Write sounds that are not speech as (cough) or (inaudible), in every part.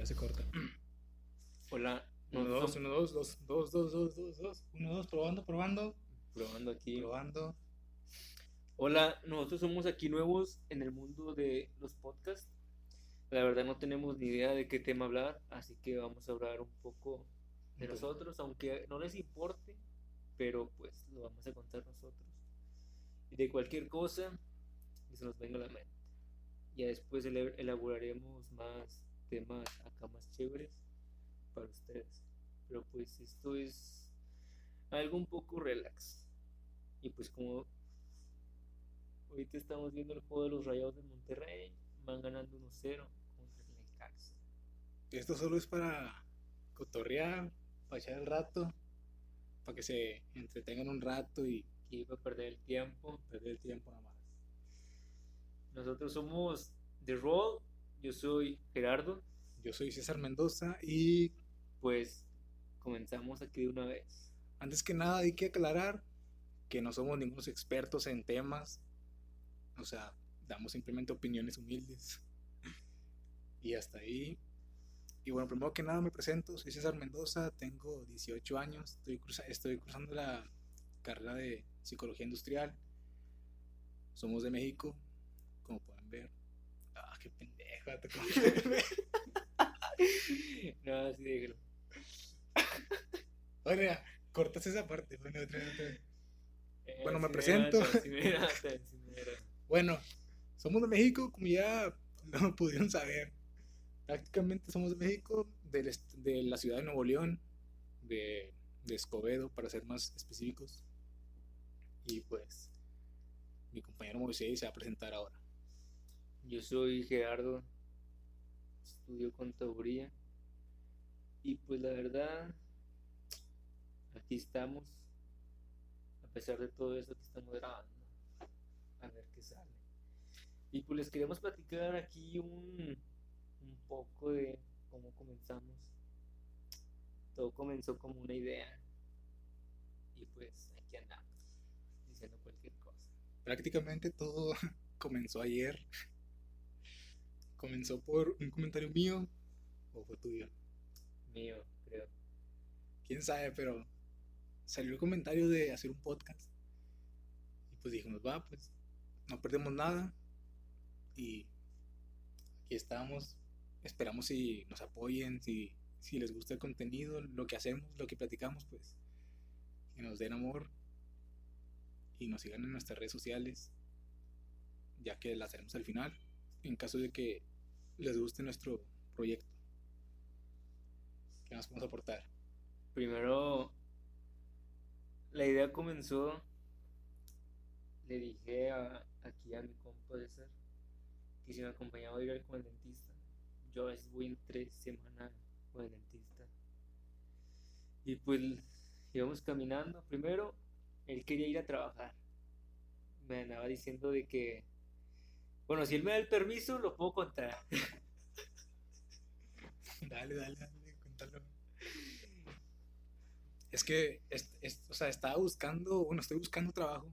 ya se corta. Hola. Uno, no, dos, som- uno, dos, dos, dos, dos, dos, dos, dos. Uno, dos, probando, probando. Probando aquí. Probando. Hola, nosotros somos aquí nuevos en el mundo de los podcasts. La verdad no tenemos ni idea de qué tema hablar, así que vamos a hablar un poco de nosotros, aunque no les importe, pero pues lo vamos a contar nosotros. Y de cualquier cosa que se nos venga a la mente. Ya después elaboraremos más temas acá más chéveres para ustedes. Pero pues esto es algo un poco relax. Y pues como ahorita estamos viendo el juego de los Rayados de Monterrey, van ganando 1-0 contra el Necaxa. Esto solo es para cotorrear, para echar el rato, para que se entretengan un rato y Que iba a perder el tiempo. perder el tiempo nada más. Nosotros somos The Roll, yo soy Gerardo, Yo soy César Mendoza y pues comenzamos aquí de una vez. antes que nada hay que aclarar que no somos ningunos expertos en temas. O sea, damos simplemente opiniones humildes. (laughs) Y hasta ahí. Y bueno, primero que nada me presento, soy César Mendoza, tengo 18 años, estoy, cruza- estoy cursando la carrera de psicología industrial. Somos de México, como pueden ver. Ah, qué pendejo. (laughs) (laughs) no, así déjalo. (laughs) Cortas esa parte. Bueno, otra vez, otra vez. Eh, Bueno, me presento. era, sí era, sí era. Bueno, somos de México, como ya lo pudieron saber. Prácticamente somos de México, del de la ciudad de Nuevo León, de, de Escobedo, para ser más específicos. Y pues, mi compañero Moisés se va a presentar ahora. Yo soy Gerardo, estudio contaduría y pues la verdad, aquí estamos, a pesar de todo eso que estamos grabando, a ver qué sale. Y pues les queremos platicar aquí un, un poco de cómo comenzamos. Todo comenzó como una idea y pues aquí andamos, diciendo cualquier cosa. Prácticamente todo (laughs) comenzó ayer. Comenzó por un comentario mío o fue tuyo. Mío, creo. quién sabe, pero salió el comentario de hacer un podcast. Y pues dijimos, va, pues no perdemos nada. Y aquí estamos. Esperamos si nos apoyen, si, si les gusta el contenido, lo que hacemos, lo que platicamos, pues que nos den amor y nos sigan en nuestras redes sociales, ya que las haremos al final, en caso de que les guste nuestro proyecto. ¿Qué más podemos aportar? Primero, la idea comenzó, le dije a, aquí a mi compa César que si me acompañaba a ir con el dentista. Yo a voy en tres semanas con el dentista. Y pues íbamos caminando. Primero, él quería ir a trabajar. Me andaba diciendo de que, bueno, si él me da el permiso, lo puedo contar. Dale, dale, dale, cuéntalo. Es que, es, es- o sea, estaba buscando, bueno, estoy buscando trabajo.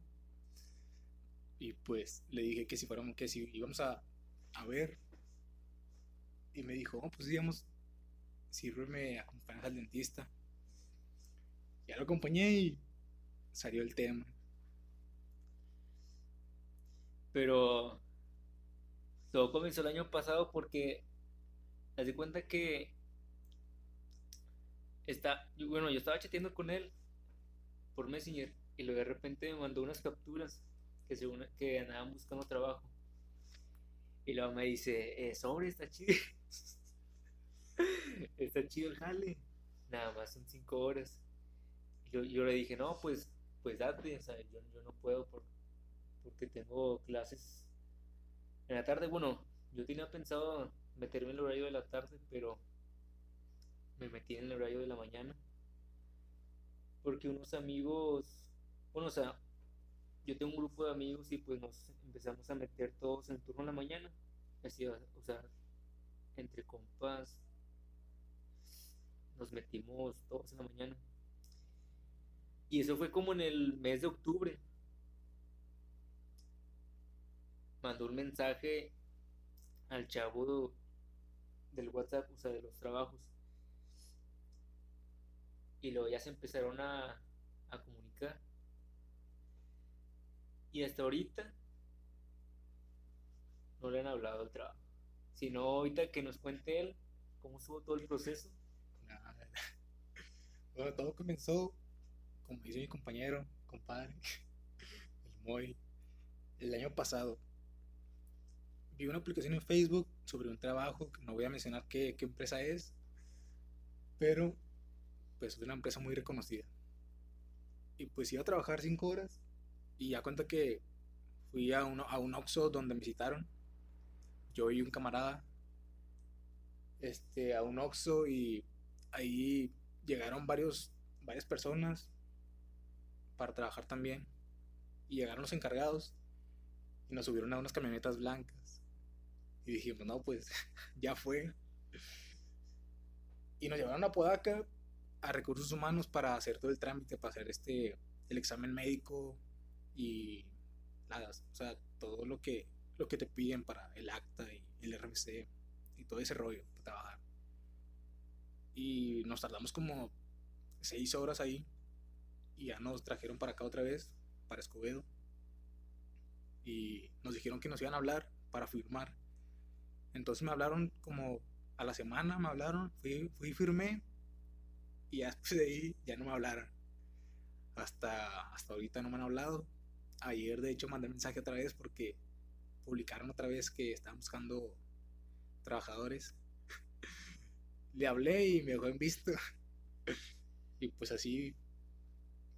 Y pues le dije que si fuéramos, que si íbamos a, a ver. Y me dijo, "Oh, pues digamos, sírveme, acompañas al dentista. Ya lo acompañé y salió el tema. Pero todo comenzó el año pasado porque haz de cuenta que está, bueno, yo estaba chateando con él por Messenger y luego de repente me mandó unas capturas que según que andaban buscando trabajo. Y luego me dice, eh, sobre, está chido. (laughs) está chido el jale. Nada más son cinco horas. Yo, yo le dije, no, pues, pues date, o sea, yo, yo no puedo por, porque tengo clases en la tarde. Bueno, yo tenía pensado meterme en el horario de la tarde, pero me metí en el horario de la mañana. Porque unos amigos, bueno, o sea, yo tengo un grupo de amigos y pues nos empezamos a meter todos en turno en la mañana. Así, o sea, entre compas, nos metimos todos en la mañana. Y eso fue como en el mes de octubre. Mandó un mensaje al chavo del WhatsApp, o sea, de los trabajos. Y luego ya se empezaron a, a comunicar. Y hasta ahorita no le han hablado del trabajo. Sino ahorita que nos cuente él cómo estuvo todo el proceso. (laughs) Bueno, todo comenzó, como dice mi compañero, compadre, (laughs) el Moy, el año pasado. Vi una aplicación en Facebook sobre un trabajo, no voy a mencionar qué, qué empresa es, pero pues es una empresa muy reconocida. Y pues iba a trabajar cinco horas y ya cuenta que fui a, uno, a un Oxxo donde me citaron, yo y un camarada, este, a un Oxxo y ahí llegaron varios, varias personas para trabajar también. Y llegaron los encargados y nos subieron a unas camionetas blancas. Y dijimos, no, pues (laughs) ya fue. Y nos llevaron a Podaca a recursos humanos para hacer todo el trámite, para hacer este el examen médico y nada, o sea, todo lo que lo que te piden para el acta y el RMC y todo ese rollo para trabajar. Y nos tardamos como seis horas ahí. Y ya nos trajeron para acá otra vez, para Escobedo. Y nos dijeron que nos iban a hablar para firmar. Entonces me hablaron como a la semana, me hablaron, fui, fui firmé. Y (laughs) después de ahí ya no me hablaron. Hasta, hasta ahorita no me han hablado. Ayer de hecho mandé mensaje otra vez porque publicaron otra vez que estaban buscando trabajadores (laughs) le hablé y me dejó en visto. (laughs) y pues así,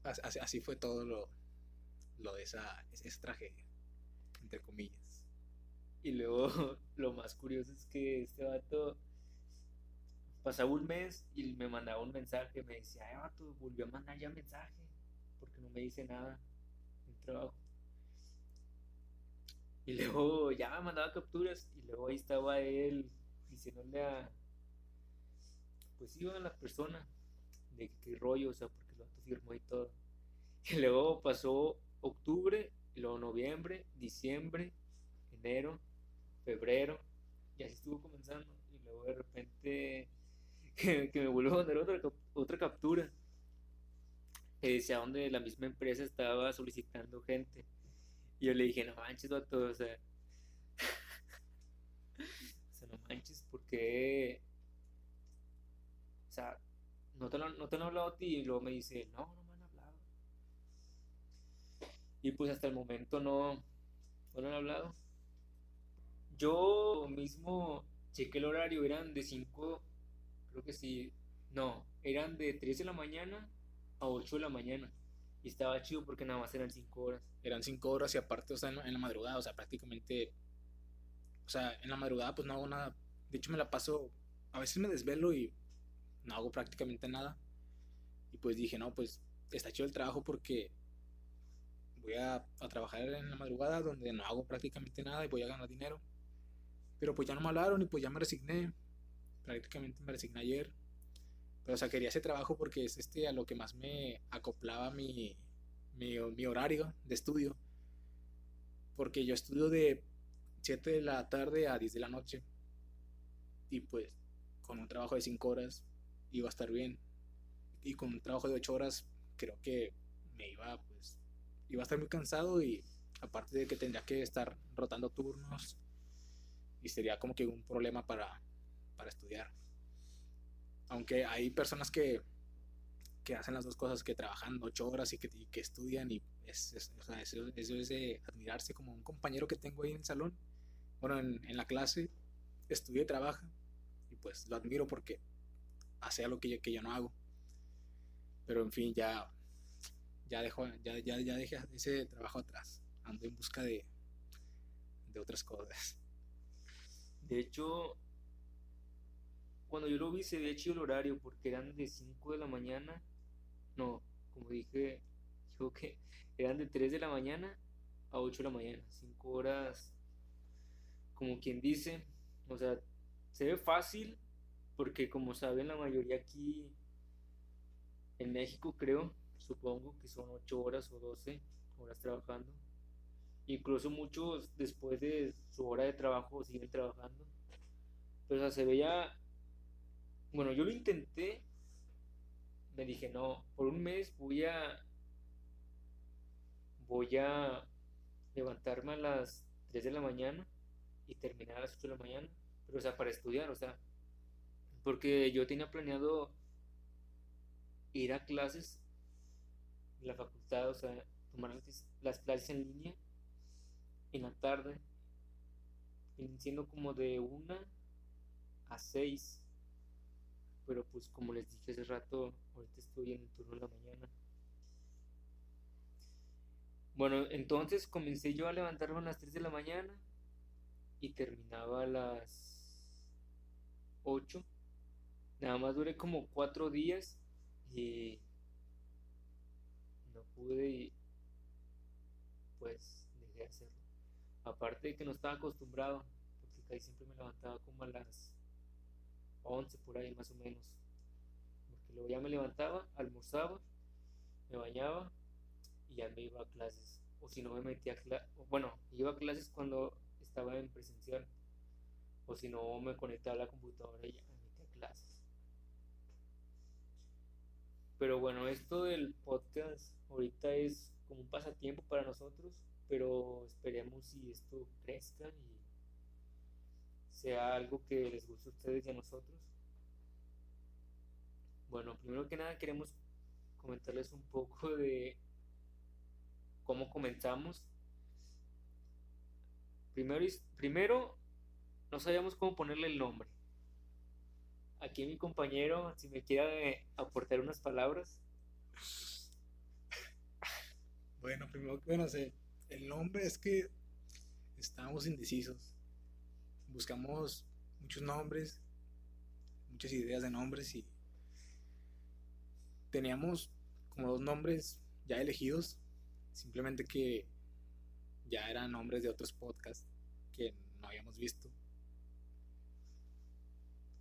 así, fue todo lo, lo de esa, esa tragedia, entre comillas. Y luego (laughs) lo más curioso es que este vato pasaba un mes y me mandaba un mensaje, me decía, ay vato, volvió a mandar ya mensaje, porque no me dice nada en trabajo. Y luego ya me mandaba capturas y luego ahí estaba él diciéndole a, pues iba a la persona de qué rollo, o sea, porque el vato firmó y todo. Y luego pasó octubre, y luego noviembre, diciembre, enero, febrero, y así estuvo comenzando. Y luego de repente (laughs) que, me vuelvo a mandar otra, otra captura que decía donde la misma empresa estaba solicitando gente. Y yo le dije, no manches, vato, o sea, (laughs) o sea, no manches, porque o sea, no te, lo, no te han hablado a ti y luego me dice, no, no me han hablado. Y pues hasta el momento no, no lo han hablado. Yo mismo chequé el horario, eran de 5, creo que sí, no, eran de 3 de la mañana a 8 de la mañana. Y estaba chido porque nada más eran 5 horas. Eran 5 horas y aparte, o sea, en, la madrugada, o sea, prácticamente, o sea, en la madrugada pues no hago nada. De hecho me la paso, a veces me desvelo y no hago prácticamente nada. Y pues dije, no, pues está chido el trabajo porque voy a, trabajar en la madrugada donde no hago prácticamente nada y voy a ganar dinero. Pero pues ya no me hablaron y pues ya me resigné. Prácticamente me resigné ayer. Pero o sea, quería ese trabajo porque es este a lo que más me acoplaba mi, mi, horario de estudio. Porque yo estudio de 7 de la tarde a 10 de la noche. Y pues con un trabajo de 5 horas iba a estar bien. Y con un trabajo de 8 horas creo que me iba, pues, iba a estar muy cansado y aparte de que tendría que estar rotando turnos y sería como que un problema para, para estudiar. Aunque hay personas que, que hacen las dos cosas, que trabajan 8 horas y que, que estudian y es, o sea, eso, eso, es de admirarse como un compañero que tengo ahí en el salón, bueno, en, en la clase, estudia y trabaja y pues lo admiro porque hace algo que yo, que yo no hago. Pero en fin, ya, ya, dejo, ya, ya, ya dejé ese trabajo atrás. Ando en busca de, de otras cosas. De hecho, cuando yo lo vi se había hecho el horario porque eran de 5 de la mañana. No, como dije, (laughs) yo que eran de 3 de la mañana a 8 de la mañana. 5 horas, como quien dice. O sea, se ve fácil, porque como saben la mayoría aquí en México creo, supongo que son 8 horas o 12 horas trabajando. Incluso muchos después de su hora de trabajo siguen trabajando. Pero se veía. Bueno, yo lo intenté. Me dije, no, por un mes voy a. Voy a levantarme a las 3 de la mañana y terminar a las 8 de la mañana. Pero, o sea, para estudiar, o sea. Porque yo tenía planeado ir a clases en la facultad, o sea, tomar las clases en línea en la tarde, siendo como de una a seis. Pero pues como les dije hace rato, ahorita estoy en el turno de la mañana. Bueno, entonces comencé yo a levantarme a las 3 de la mañana y terminaba a las 8. Nada más duré como 4 días y no pude y pues dejé de hacerlo. Aparte de que no estaba acostumbrado, porque casi siempre me levantaba como a las 11 por ahí más o menos. Porque luego ya me levantaba, almorzaba, me bañaba y ya me iba a clases. O si no me metía a clases, bueno, iba a clases cuando estaba en presencial. O si no me conectaba a la computadora y ya me metía a clases. Pero bueno, esto del podcast ahorita es como un pasatiempo para nosotros pero esperemos si esto crezca y sea algo que les guste a ustedes y a nosotros. Bueno, primero que nada queremos comentarles un poco de cómo comenzamos. Primero, primero no sabíamos cómo ponerle el nombre. Aquí mi compañero, si me quiere aportar unas palabras. Bueno, primero que bueno, sé el nombre es que estábamos indecisos. Buscamos muchos nombres, muchas ideas de nombres y teníamos como dos nombres ya elegidos, simplemente que ya eran nombres de otros podcasts que no habíamos visto.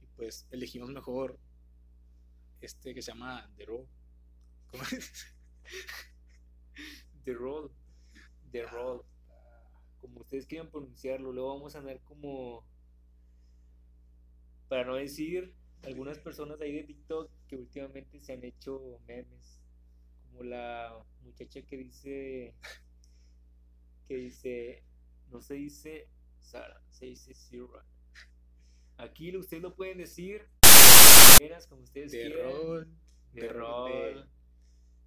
Y pues elegimos mejor este que se llama The Road. (laughs) ¿Cómo es? The Road. The Road. Como ustedes quieran pronunciarlo. Luego vamos a andar como. Para no decir algunas personas ahí de TikTok que últimamente se han hecho memes. Como la muchacha que dice. Que dice. No se dice Sara, se dice Sierra. Aquí ustedes lo pueden decir. Como ustedes de quieran. Roll, de, roll.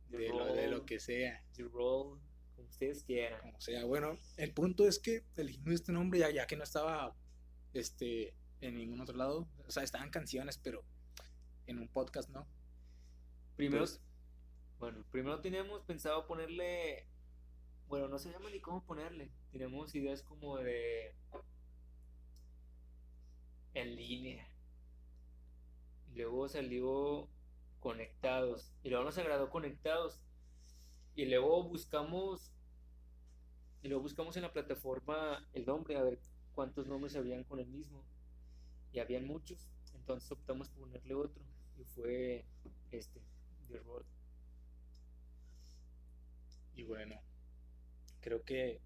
De, de, lo, de lo que sea. The roll ustedes quieran. Como sea, bueno, el punto es que elegimos este nombre ya, ya que no estaba este, en ningún otro lado. O sea, estaban canciones, pero en un podcast no. Primero, bueno, primero teníamos pensado ponerle, bueno, no se llama ni cómo ponerle. Tenemos ideas como de en línea. Luego salió conectados. Y luego nos agradó conectados. Y luego buscamos y luego buscamos en la plataforma el nombre, a ver cuántos nombres habían con el mismo. Y habían muchos. Entonces optamos por ponerle otro. Y fue este, The Road. Y bueno, creo que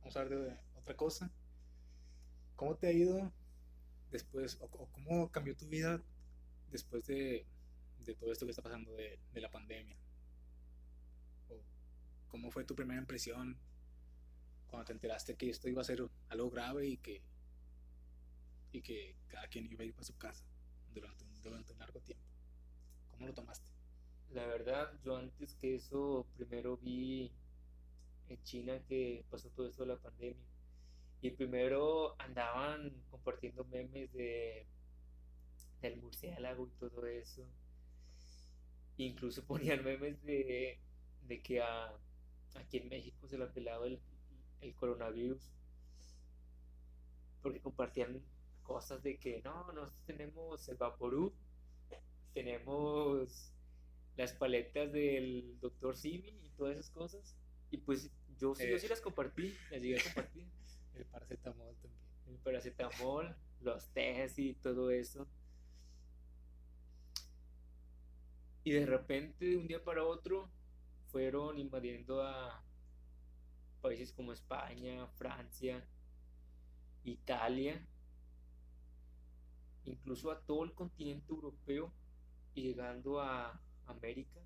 vamos a hablar de otra cosa. ¿Cómo te ha ido después, o, cómo cambió tu vida después de, de, todo esto que está pasando de, de la pandemia? ¿Cómo fue tu primera impresión cuando te enteraste que esto iba a ser algo grave y que, y que cada quien iba a ir para su casa durante un, durante un largo tiempo? ¿Cómo lo tomaste? La verdad, yo antes que eso, primero vi en China que pasó todo esto de la pandemia. Y primero andaban compartiendo memes de del murciélago y todo eso. Incluso (laughs) ponían memes de, de que a, aquí en México se le ha pelado el, coronavirus porque compartían cosas de que no, nosotros tenemos el Vaporú, tenemos las paletas del Dr. Simi y todas esas cosas. Y pues yo, sí, yo sí eh. las compartí, las llegué a compartir. (laughs) el paracetamol también. El paracetamol, los test y todo eso. Y de repente, de un día para otro, fueron invadiendo a países como España, Francia, Italia. incluso a todo el continente europeo y llegando a América,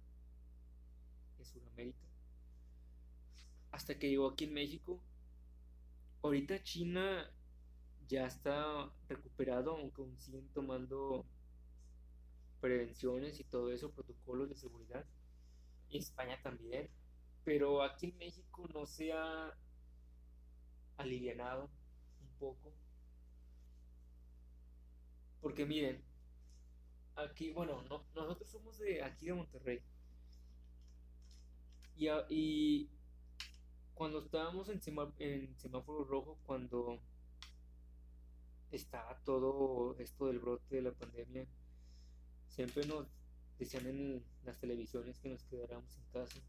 en Sudamérica, hasta que llegó aquí en México. Ahorita China ya está recuperado, aunque aún siguen tomando prevenciones y todo eso, protocolos de seguridad. España también. Pero aquí en México no se ha alivianado un poco. Porque miren, aquí, bueno, nosotros somos de aquí de Monterrey. Y, y cuando estábamos en, en semáforo rojo, cuando estaba todo esto del brote de la pandemia, siempre nos decían en las televisiones que nos quedáramos en casa.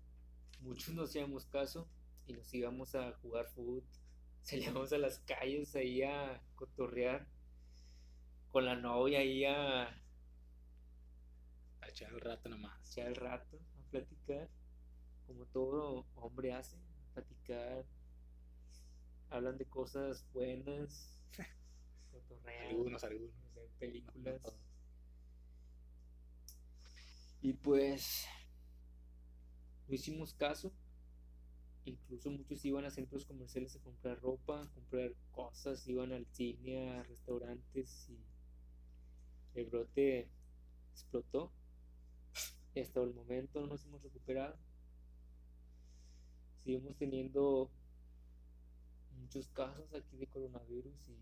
Muchos no hacíamos caso y nos íbamos a jugar fútbol, (laughs) salíamos a las calles ahí a cotorrear con la novia ahí a, a echar el rato nomás. echar el rato, a platicar, como todo hombre hace, platicar. Hablan de cosas buenas, (laughs) algunos, algunos. películas. Y pues no hicimos caso. Incluso muchos iban a centros comerciales a comprar ropa, a comprar cosas, iban al cine, a restaurantes y el brote explotó. Y hasta el momento no nos hemos recuperado. Seguimos teniendo muchos casos aquí de coronavirus y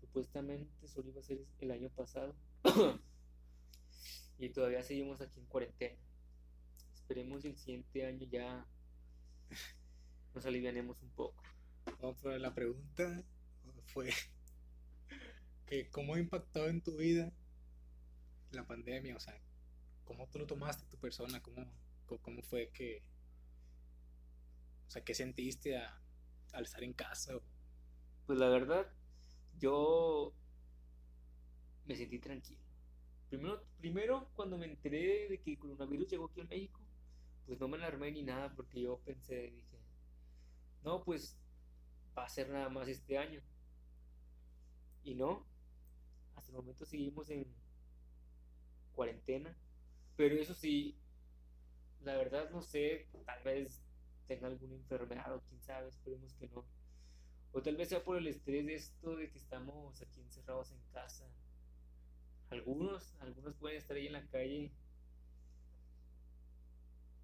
supuestamente solo iba a ser el año pasado. (coughs) y todavía seguimos aquí en cuarentena. Esperemos el siguiente año ya nos alivianemos un poco. la pregunta fue que cómo ha impactado en tu vida la pandemia, o sea, cómo tú lo tomaste tu persona, cómo, cómo fue que, o sea, qué sentiste al estar en casa. Pues la verdad, yo me sentí tranquilo. Primero, primero, cuando me enteré de que el coronavirus llegó aquí a México, pues no me alarmé ni nada porque yo pensé, dije, no, pues va a ser nada más este año. Y no, hasta el momento seguimos en cuarentena, pero eso sí, la verdad no sé, tal vez tenga alguna enfermedad o quién sabe, esperemos que no. O tal vez sea por el estrés de esto de que estamos aquí encerrados en casa. Algunos, algunos pueden estar ahí en la calle,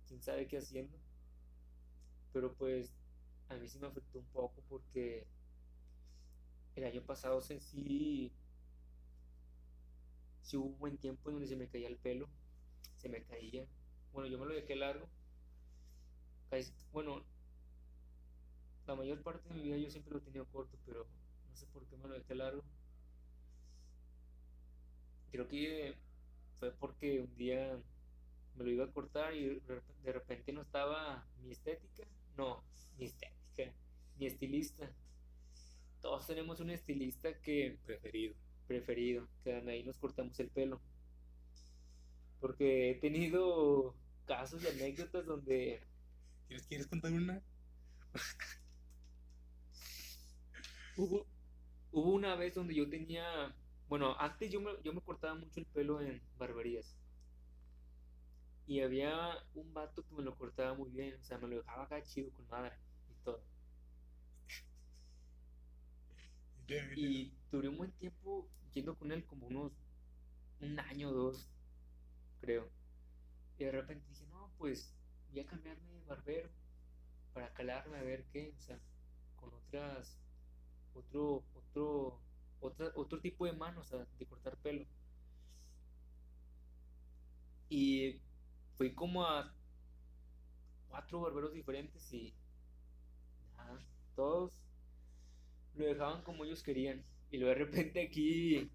quién sabe qué haciendo. Pero pues a mí sí me afectó un poco porque el año pasado sí, sí hubo un buen tiempo en donde se me caía el pelo, se me caía. Bueno, yo me lo dejé largo. Bueno, la mayor parte de mi vida yo siempre lo he tenido corto, pero no sé por qué me lo dejé largo. Creo que fue porque un día me lo iba a cortar y de repente no estaba mi estética. No, mi estética, mi estilista. Todos tenemos un estilista que... Preferido. Preferido, que ahí nos cortamos el pelo. Porque he tenido casos y anécdotas donde... ¿Quieres contar una? Hubo, hubo una vez donde yo tenía, bueno, antes yo me, yo me cortaba mucho el pelo en barberías. Y había un vato que me lo cortaba muy bien, o sea, me lo dejaba acá chido con madre y todo. Y duré un buen tiempo yendo con él, como unos un año o dos, creo. Y de repente dije, no, pues voy a cambiarme de barbero para calarme a ver qué, o sea, con otras otro, otro, otra, otro tipo de manos de cortar pelo. Y fui como a cuatro barberos diferentes y todos lo dejaban como ellos querían. Y luego de repente aquí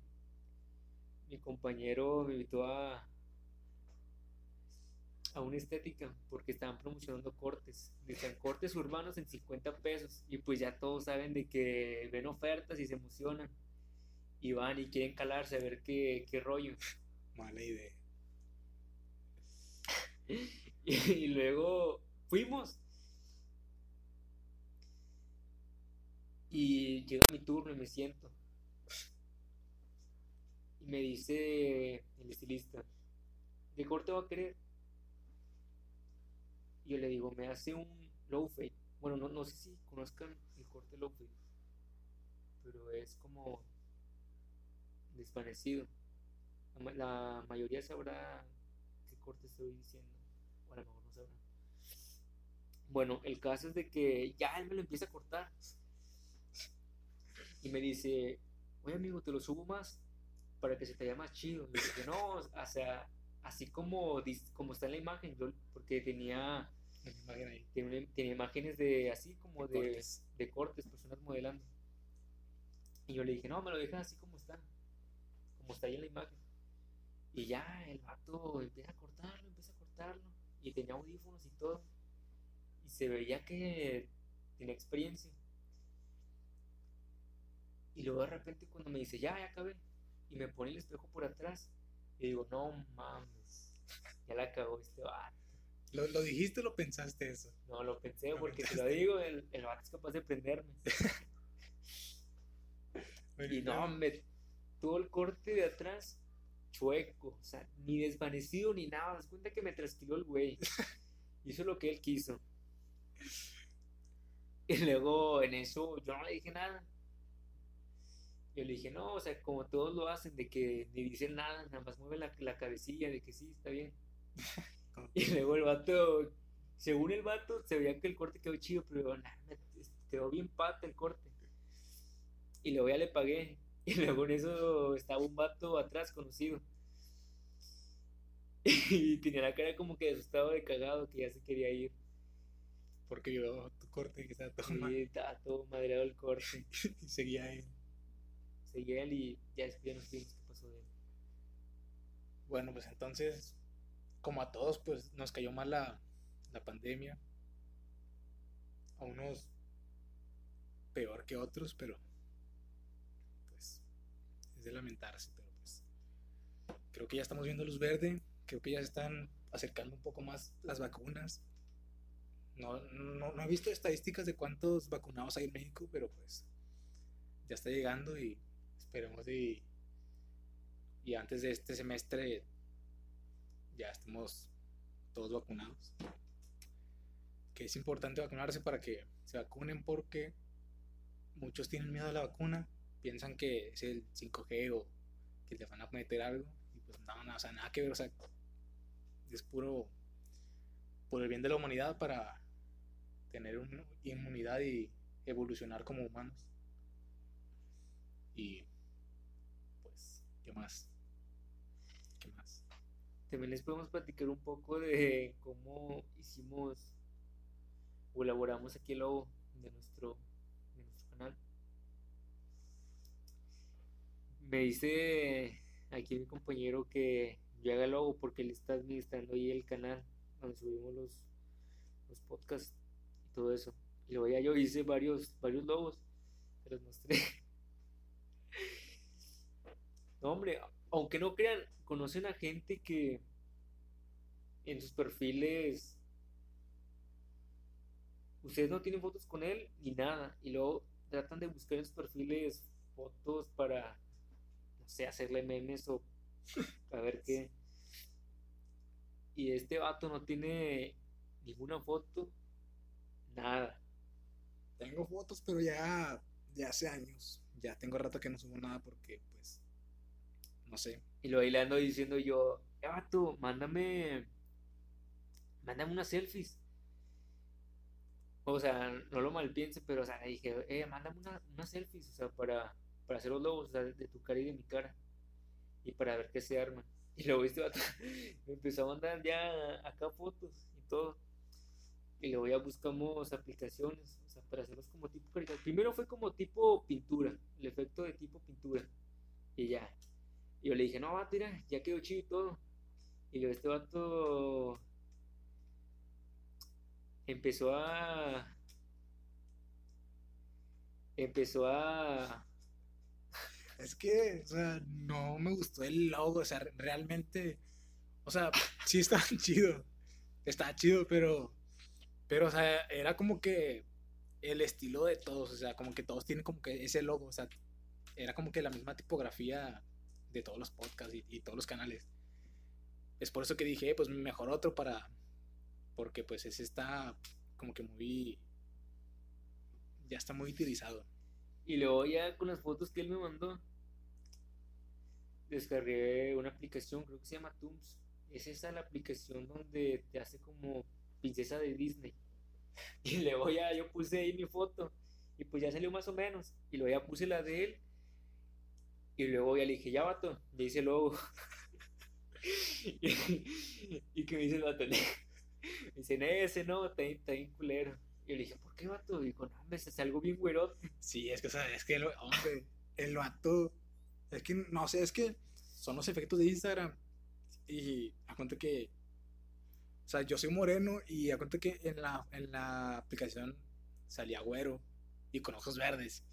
mi compañero me invitó a, a una estética porque estaban promocionando cortes. Dicen cortes urbanos en 50 pesos. Y pues ya todos saben de que ven ofertas y se emocionan. Y van y quieren calarse a ver qué, qué rollo. Mala idea. (laughs) y, luego fuimos. Y llega mi turno y me siento. me dice el estilista, ¿qué corte va a querer? Y yo le digo, me hace un low fade. Bueno, no, no sé si conozcan el corte low fade, pero es como desvanecido. La, mayoría sabrá qué corte estoy diciendo, o a lo mejor no sabrá. Bueno, el caso es de que ya él me lo empieza a cortar. Y me dice, oye amigo, te lo subo más para que se te vea más chido. Y dije, no, o sea, así como, como está en la imagen, yo, porque tenía, tenía, imágenes de así como de, cortes. de cortes, personas modelando. Y yo le dije, no, me lo dejas así como está, como está ahí en la imagen. Y ya el vato empieza a cortarlo, empieza a cortarlo. Y tenía audífonos y todo. Y se veía que tenía experiencia. Y luego de repente cuando me dice, ya, ya acabé, y me pone el espejo por atrás, y digo, no mames, ya la cagó este vato. ¿Lo, ¿Lo, dijiste o lo pensaste eso? No, lo pensé porque te lo digo, el, el vato es capaz de prenderme. (laughs) y no, me tuvo el corte de atrás chueco, o sea, ni desvanecido ni nada. Das cuenta que me trasquiló el güey. (laughs) Hizo lo que él quiso. Y luego en eso yo no le dije nada. Yo le dije, no, o sea, como todos lo hacen, de que ni dicen nada, nada más mueven la, la cabecilla, de que sí, está bien. (laughs) y luego el vato, según el vato, se veía que el corte quedó chido, pero nada, quedó bien pata el corte. Y luego ya le pagué. Y luego en eso estaba un vato atrás conocido. (laughs) Y tenía la cara como que asustado de cagado, que ya se quería ir. Porque yo tu corte que estaba todo sí, estaba todo madreado el corte. (laughs) y seguía él seguía él y ya después ya no qué pasó de él. Bueno, pues entonces, como a todos, pues nos cayó mal la, la pandemia. A unos peor que otros, pero de lamentarse, pero pues creo que ya estamos viendo luz verde, creo que ya se están acercando un poco más las vacunas. No, no, no he visto estadísticas de cuántos vacunados hay en México, pero pues ya está llegando y esperemos y, y antes de este semestre ya estemos todos vacunados. Que es importante vacunarse para que se vacunen porque muchos tienen miedo a la vacuna, piensan que es el 5G o que le van a meter algo y pues nada, nada, o sea, nada que ver, o sea, es puro por el bien de la humanidad para tener una inmunidad y evolucionar como humanos. Y ¿Qué más? ¿Qué más? También les podemos platicar un poco de cómo hicimos o elaboramos aquí el logo de nuestro, de nuestro canal. Me dice aquí mi compañero que yo haga logo porque él está administrando ahí el canal donde subimos los, los podcasts y todo eso. Y luego ya yo hice varios, varios logos, se los mostré. (laughs) No, hombre, aunque no crean, conocen a gente que en sus perfiles ustedes no tienen fotos con él ni nada y luego tratan de buscar en sus perfiles fotos para sé hacerle memes o a ver qué y este vato no tiene ninguna foto nada tengo fotos pero ya ya hace años ya tengo rato que no subo nada porque pues no sé. Y lo ahí le ando diciendo yo, eh, tú, mándame, mándame unas selfies. O sea, no lo malpiense, pero, o sea, le dije, eh, mándame una, unas selfies, o sea, para, para hacer los logos, de tu cara y de mi cara. Y para ver qué se arma. (laughs) Y luego este vato (laughs) me empezó a mandar ya acá fotos y todo. Y luego ya buscamos aplicaciones, o sea, para hacerlos como tipo Primero fue como tipo pintura, el efecto de tipo pintura. Y ya, y yo le dije, no, vato, mira, ya quedó chido y todo. Y luego este vato empezó a. Empezó a. Es que, o sea, no me gustó el logo, o sea, realmente. O sea, sí estaba (laughs) chido. Estaba chido, pero. Pero, o sea, era como que el estilo de todos, o sea, como que todos tienen como que ese logo, o sea, era como que la misma tipografía de todos los podcasts y, todos los canales. Es por eso que dije, pues mejor otro para, porque pues ese está como que muy, ya está muy utilizado. Y luego ya con las fotos que él me mandó, descargué una aplicación, creo que se llama Tooms. Es esa la aplicación donde te hace como princesa de Disney. (laughs) Y luego ya yo puse ahí mi foto. Y pues ya salió más o menos. Y luego ya puse la de él. Y luego ya le dije, ya vato, ya hice el logo. (laughs) y, que me dice el vato, (laughs) me dice, ese no, está, está bien culero. Y le dije, ¿por qué vato? Y dijo, no, hombre, es algo bien güerote. Sí, es que, o sea, es que, el, hombre, el vato, es que, no sé, es que son los efectos de Instagram. Y a cuenta que, o sea, yo soy moreno y a cuenta que en la, en la aplicación salía güero y con ojos verdes.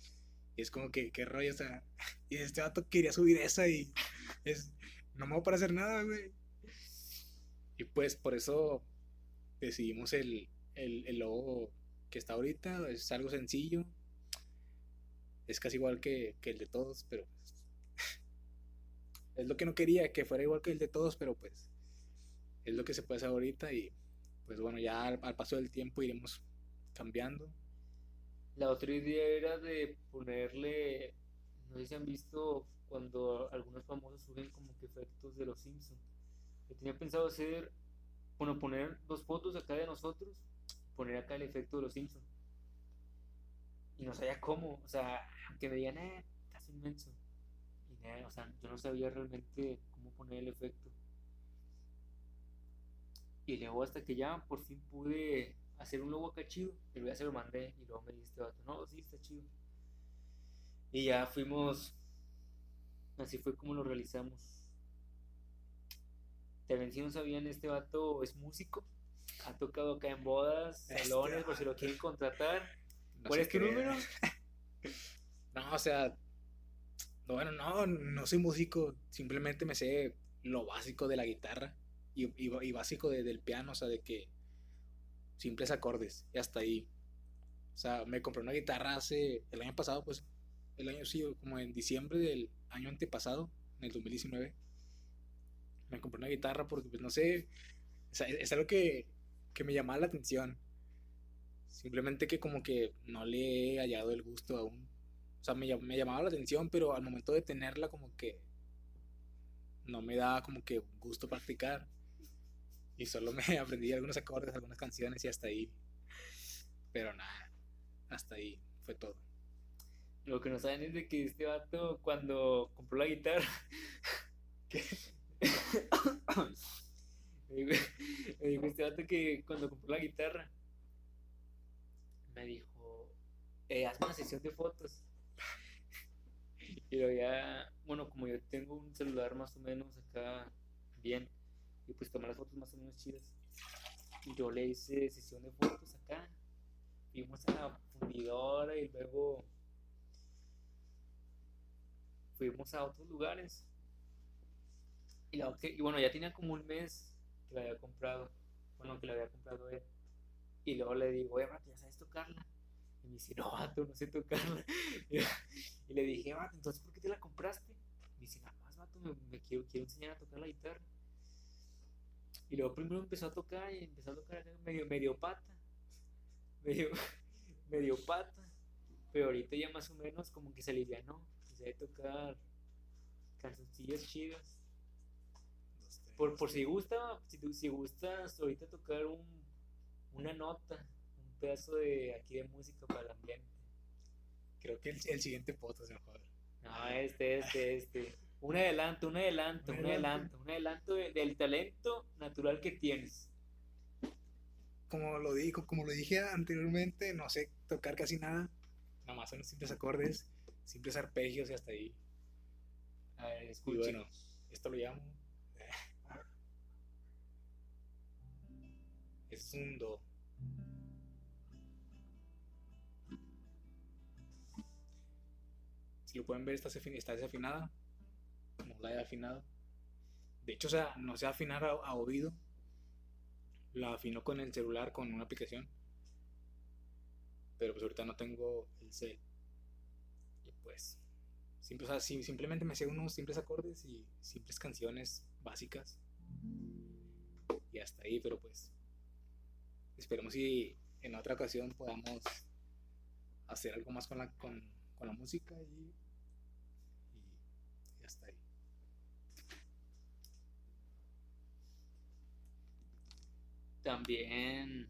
Y es como que, qué rollo, o sea, (laughs) y este vato quería subir esa y es, no me voy para hacer nada, güey. Y pues por eso decidimos el, el, el logo que está ahorita, es algo sencillo. Es casi igual que, que el de todos, pero es lo que no quería, que fuera igual que el de todos, pero pues es lo que se puede hacer ahorita y pues bueno, ya al, paso del tiempo iremos cambiando. La otra idea era de ponerle, no sé si han visto cuando algunos famosos suben como que efectos de los Simpsons. Yo tenía pensado hacer, bueno, poner dos fotos acá de nosotros, poner acá el efecto de los Simpsons. Y no sabía cómo, o sea, aunque me digan, eh, estás inmenso. Nada, o sea, yo no sabía realmente cómo poner el efecto. Y luego hasta que ya por fin pude hacer un logo acá chido, luego ya se lo mandé y luego me este vato, no, sí, está chido. Y ya fuimos Así fue como lo realizamos. También si no sabían, este vato es músico. Ha tocado acá en bodas, este salones, por si lo quieren contratar. ¿Cuál es tu número? (laughs) no, o sea, bueno, no, no soy músico. Simplemente me sé lo básico de la guitarra y, y, básico del piano, o sea, de que simples acordes y hasta ahí. O sea, me compré una guitarra hace el año pasado, pues el año sí, como en diciembre del año antepasado, en el 2019. Me compré una guitarra porque, pues no sé, es, algo que, que me llamaba la atención. Simplemente que como que no le he hallado el gusto aún. Sea, me, me llamaba la atención, pero al momento de tenerla como que no me da como que gusto practicar. Y solo (laughs) me aprendí algunos acordes, algunas canciones y hasta ahí. Pero nada, hasta ahí fue todo. Lo que no saben es de que este vato, cuando compró la guitarra, (laughs) (coughs) me, dijo, este vato que cuando compró la guitarra, me dijo, eh, hazme una sesión de fotos. Y ya, bueno, como yo tengo un celular más o menos acá bien, y pues tomé las fotos más o menos chidas. Y yo le hice sesión de fotos acá. Fuimos a la fundidora y luego fuimos a otros lugares. Y, bueno, ya tenía como un mes que la había comprado. Bueno, que la había comprado él. Y luego le digo, eh, ¿ya sabes tocarla? Y me dice, no, vato, no sé tocarla. (laughs) Y, le dije, vato, entonces, ¿por qué te la compraste? Me dice, nada más, vato, me, quiero, quiero enseñar a tocar la guitarra. Y luego primero empezó a tocar y empezó a tocar medio, medio pata. (laughs) Medio, medio pata. Pero ahorita ya más o menos como que se alivianó de tocar cancioncillas chidas. Por, por si gusta, si, si gustas ahorita tocar un, una nota, un pedazo de aquí de música para el ambiente. Creo que el, el siguiente podcast mejor. No, este, este, este. Un adelanto, un adelanto, un adelanto, un adelanto del talento natural que tienes. Como lo dijo, como lo dije anteriormente, no sé tocar casi nada, nada más son simples acordes simples arpegios y hasta ahí. A ver, Y bueno, esto lo llamo. (laughs) Es un do. Lo pueden ver, está, desafinada. No la he afinado. De hecho, o sea, no sé afinar a, a oído. La afino con el celular, con una aplicación. Pero pues ahorita no tengo el cel pues o sea, simplemente me sé unos simples acordes y simples canciones básicas. Y hasta ahí, pero pues esperemos si en otra ocasión podamos hacer algo más con la, con, la música y, y hasta ahí. También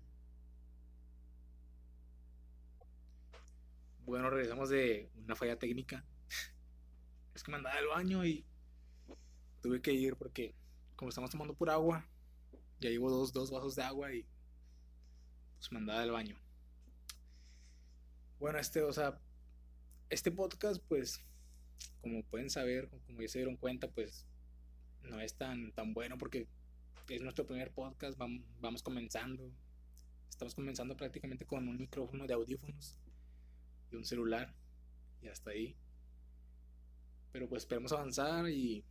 Bueno, regresamos de una falla técnica. Es que me andaba al baño y tuve que ir porque como estamos tomando por agua, ya llevo dos, dos vasos de agua y pues me andaba al baño. Bueno, este, o sea, este podcast, pues, como pueden saber, como ya se dieron cuenta, pues, no es tan, tan bueno porque es nuestro primer podcast, vamos, vamos comenzando. Estamos comenzando prácticamente con un micrófono de audífonos y un celular y hasta ahí. Pero pues esperemos avanzar y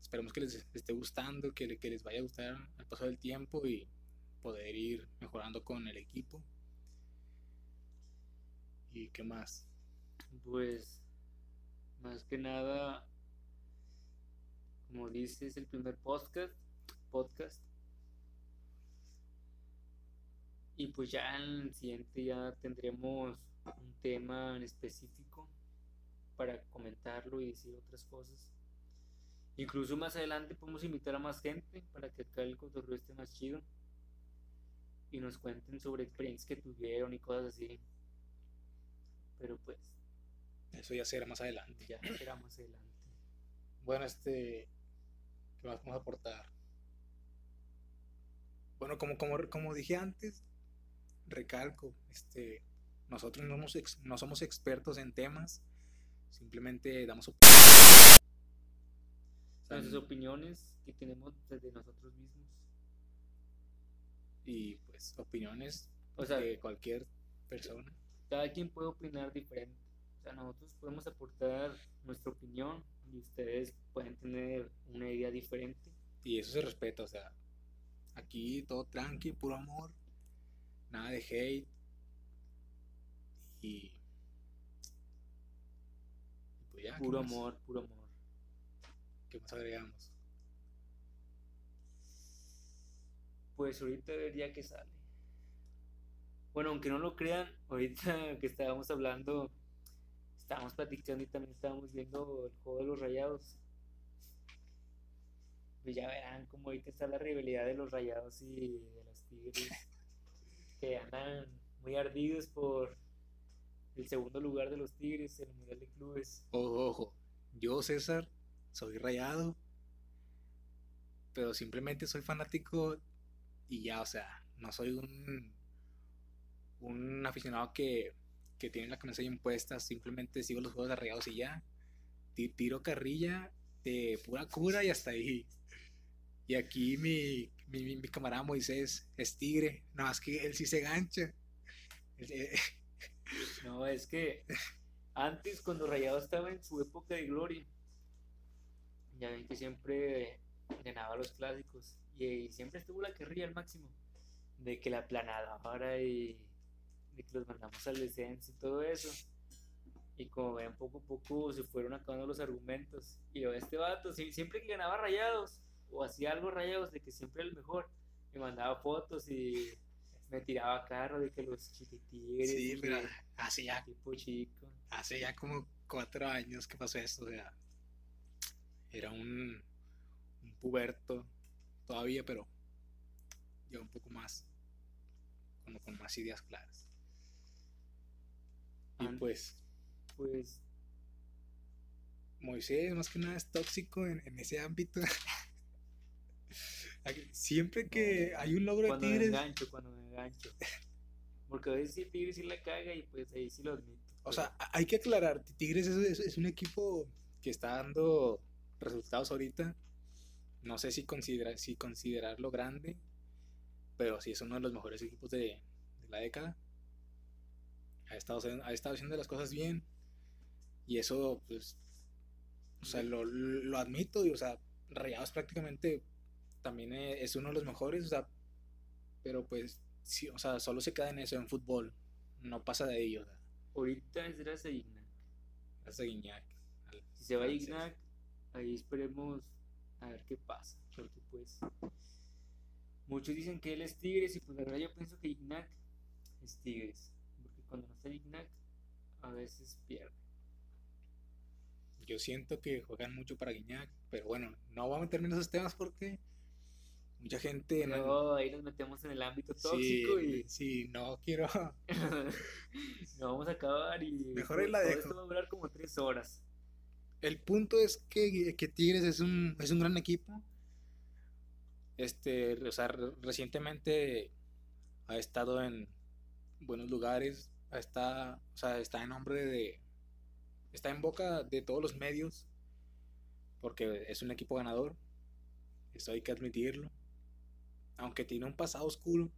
esperemos que les esté gustando, que, les vaya a gustar al paso del tiempo y poder ir mejorando con el equipo. ¿Y qué más? Pues más que nada, como dices, el primer podcast, podcast. Y pues ya en el siguiente ya tendremos un tema en específico para comentarlo y decir otras cosas. Incluso más adelante podemos invitar a más gente para que acá el cotorreo esté más chido y nos cuenten sobre experiencias que tuvieron y cosas así. Pero pues. Eso ya será más adelante. Ya será más adelante. Bueno, este. ¿Qué más vamos a aportar? Bueno, como, como, como dije antes, recalco, este nosotros no somos, no somos expertos en temas, simplemente damos opiniones. Nuestras opiniones que tenemos desde nosotros mismos. Y pues opiniones de cualquier persona. Cada quien puede opinar diferente. O sea, nosotros podemos aportar nuestra opinión y ustedes pueden tener una idea diferente. Y eso se respeta, o sea, aquí todo tranqui, puro amor, nada de hate, y, pues ya, puro amor, puro amor. ¿Qué más agregamos? Pues ahorita debería que sale. Bueno, aunque no lo crean, ahorita (laughs) que estábamos hablando, estábamos platicando y también estábamos viendo el juego de los rayados. Pues ya verán cómo ahorita está la rivalidad de los rayados y de los tigres. (laughs) que andan muy ardidos por el segundo lugar de los Tigres en el Mundial de Clubes. Ojo, ojo. Yo, César, soy rayado, pero simplemente soy fanático y ya, o sea, no soy un, un aficionado que, que tiene la camisa impuesta, simplemente sigo los juegos de rayados y ya. Tiro carrilla de pura cura y hasta ahí. Y aquí mi, mi, camarada Moisés es tigre, nada más que él sí se gancha. No, es que antes cuando Rayado estaba en su época de gloria, ya ven que siempre ganaba los clásicos y, siempre estuvo la querría al máximo de que la planadora y de que los mandamos al descenso y todo eso. Y como ven, poco a poco se fueron acabando los argumentos. Y este vato, siempre que ganaba rayados o hacía algo rayados, de que siempre era el mejor, me mandaba fotos y me tiraba carro de que los chiquitigres. Sí, pero hace ya. Tipo chico. Hace ya como cuatro años que pasó esto, o sea. Era un, un puberto todavía, pero ya un poco más. Como con más ideas claras. Y pues. Pues. Moisés, más que nada, es tóxico en, en ese ámbito. (laughs) Siempre que hay un logro de Tigres. Me engancho, cuando me engancho. Porque a veces Tigres sí la caga y pues ahí sí lo admito. O sea, hay que aclarar: Tigres es, un equipo que está dando resultados ahorita. No sé si, considera, si considerarlo grande, pero sí es uno de los mejores equipos de, la década. Ha estado, ha estado haciendo las cosas bien. Y eso, pues, o sea, lo, lo admito. Y, o sea, Rayados prácticamente también e, es uno de los mejores, o sea, pero pues, sí, o sea, solo se queda en eso, en fútbol, no pasa de ello. O sea. Ahorita es Graza Guiñac. Graza Guiñac. Si se va Ignac, ahí esperemos a ver qué pasa. Porque pues muchos dicen que él es Tigres y pues la verdad yo pienso que Ignac es Tigres. Porque cuando no está Ignac, a veces pierde. Yo siento que juegan mucho para Guiñac, pero bueno, no vamos a meterme en esos temas porque mucha gente... No, ahí nos metemos en el ámbito tóxico y... Sí, no quiero... (laughs) no vamos a acabar y... Mejor la dejo. Esto va a durar como tres horas. El punto es que, que Tigres es un, es un gran equipo. Este, o sea, recientemente ha estado en buenos lugares, está, o sea, está en nombre de, está en boca de todos los medios, porque es un equipo ganador, eso hay que admitirlo, aunque tiene un pasado oscuro,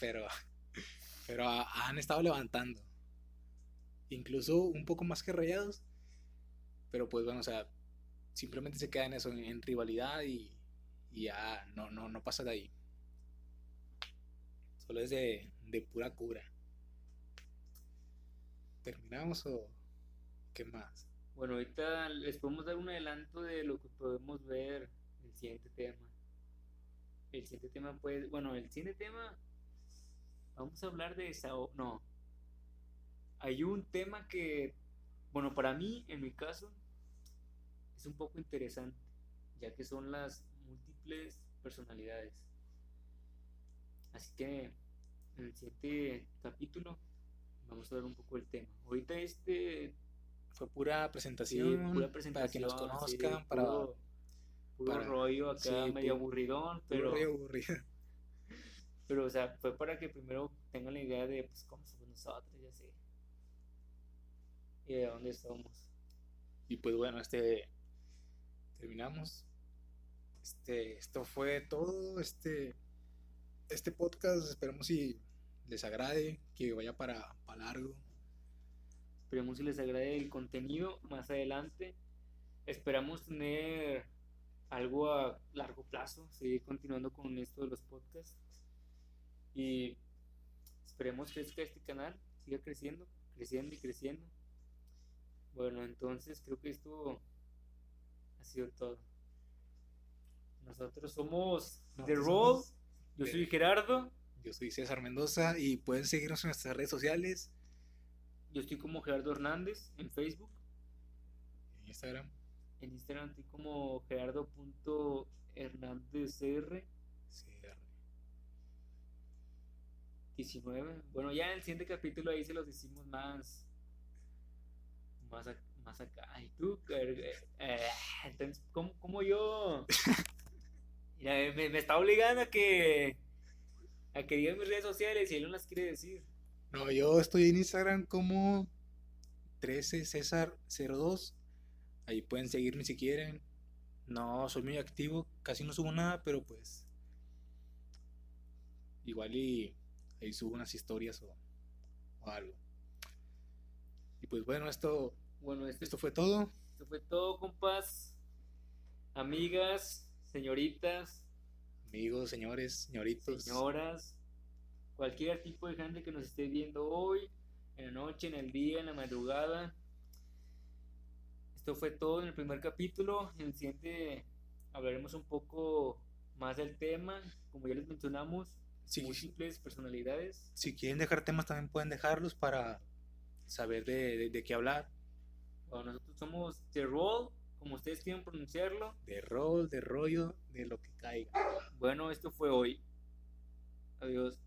pero, pero han estado levantando, incluso un poco más que rayados pero pues bueno, o sea, simplemente se queda en eso, en, rivalidad y, ya no, no, no pasa de ahí. Solo es de, de pura cura. ¿Terminamos o qué más? Bueno, ahorita les podemos dar un adelanto de lo que podemos ver en el siguiente tema. El siguiente tema pues, bueno, el siguiente tema vamos a hablar de esa, no. Hay un tema que, bueno, para mí, en mi caso, es un poco interesante, ya que son las múltiples personalidades. Así que en el siguiente capítulo vamos a ver un poco el tema. Ahorita este fue pura presentación, para que nos conozcan, para puro, rollo acá medio aburridón, pero aburrido. (laughs) Pero o sea, fue para que primero tengan la idea de pues cómo somos nosotros, ya sé. Y de dónde somos. Y pues bueno, este terminamos. Este, esto fue todo. Este, este podcast, esperemos si les agrade, que vaya para, para largo. Esperemos si les agrade el contenido más adelante. Esperamos tener algo a largo plazo, seguir continuando con esto de los podcasts. Y esperemos que este canal siga creciendo, creciendo y creciendo. Bueno, entonces creo que esto ha sido todo. Nosotros somos The Roll. Yo soy Gerardo. Yo soy César Mendoza y pueden seguirnos en nuestras redes sociales. Yo estoy como Gerardo Hernández en Facebook. En Instagram. En Instagram estoy como gerardo.hernándezcr. 19. Bueno, ya en el siguiente capítulo ahí se los decimos más. Más, más acá. ¿Y tú? Eh, entonces, ¿cómo, yo? (laughs) me, me, está obligando a que. A que diga mis redes sociales y él no las quiere decir. No, yo estoy en Instagram como 13 César 02. Ahí pueden seguirme si quieren. No soy muy activo, casi no subo nada, pero pues. Igual y ahí subo unas historias o, o algo. Y pues bueno, esto bueno, este esto fue todo. Esto fue todo, compas. Amigas, señoritas. Amigos, señores, señoritos. Señoras. Cualquier tipo de gente que nos esté viendo hoy, en la noche, en el día, en la madrugada. Esto fue todo en el primer capítulo. En el siguiente hablaremos un poco más del tema. Como ya les mencionamos, múltiples personalidades. Si quieren dejar temas, también pueden dejarlos para saber de qué hablar nosotros somos The Roll, como ustedes quieran pronunciarlo. De Roll, de rollo, de lo que caiga. Bueno, esto fue hoy. Adiós.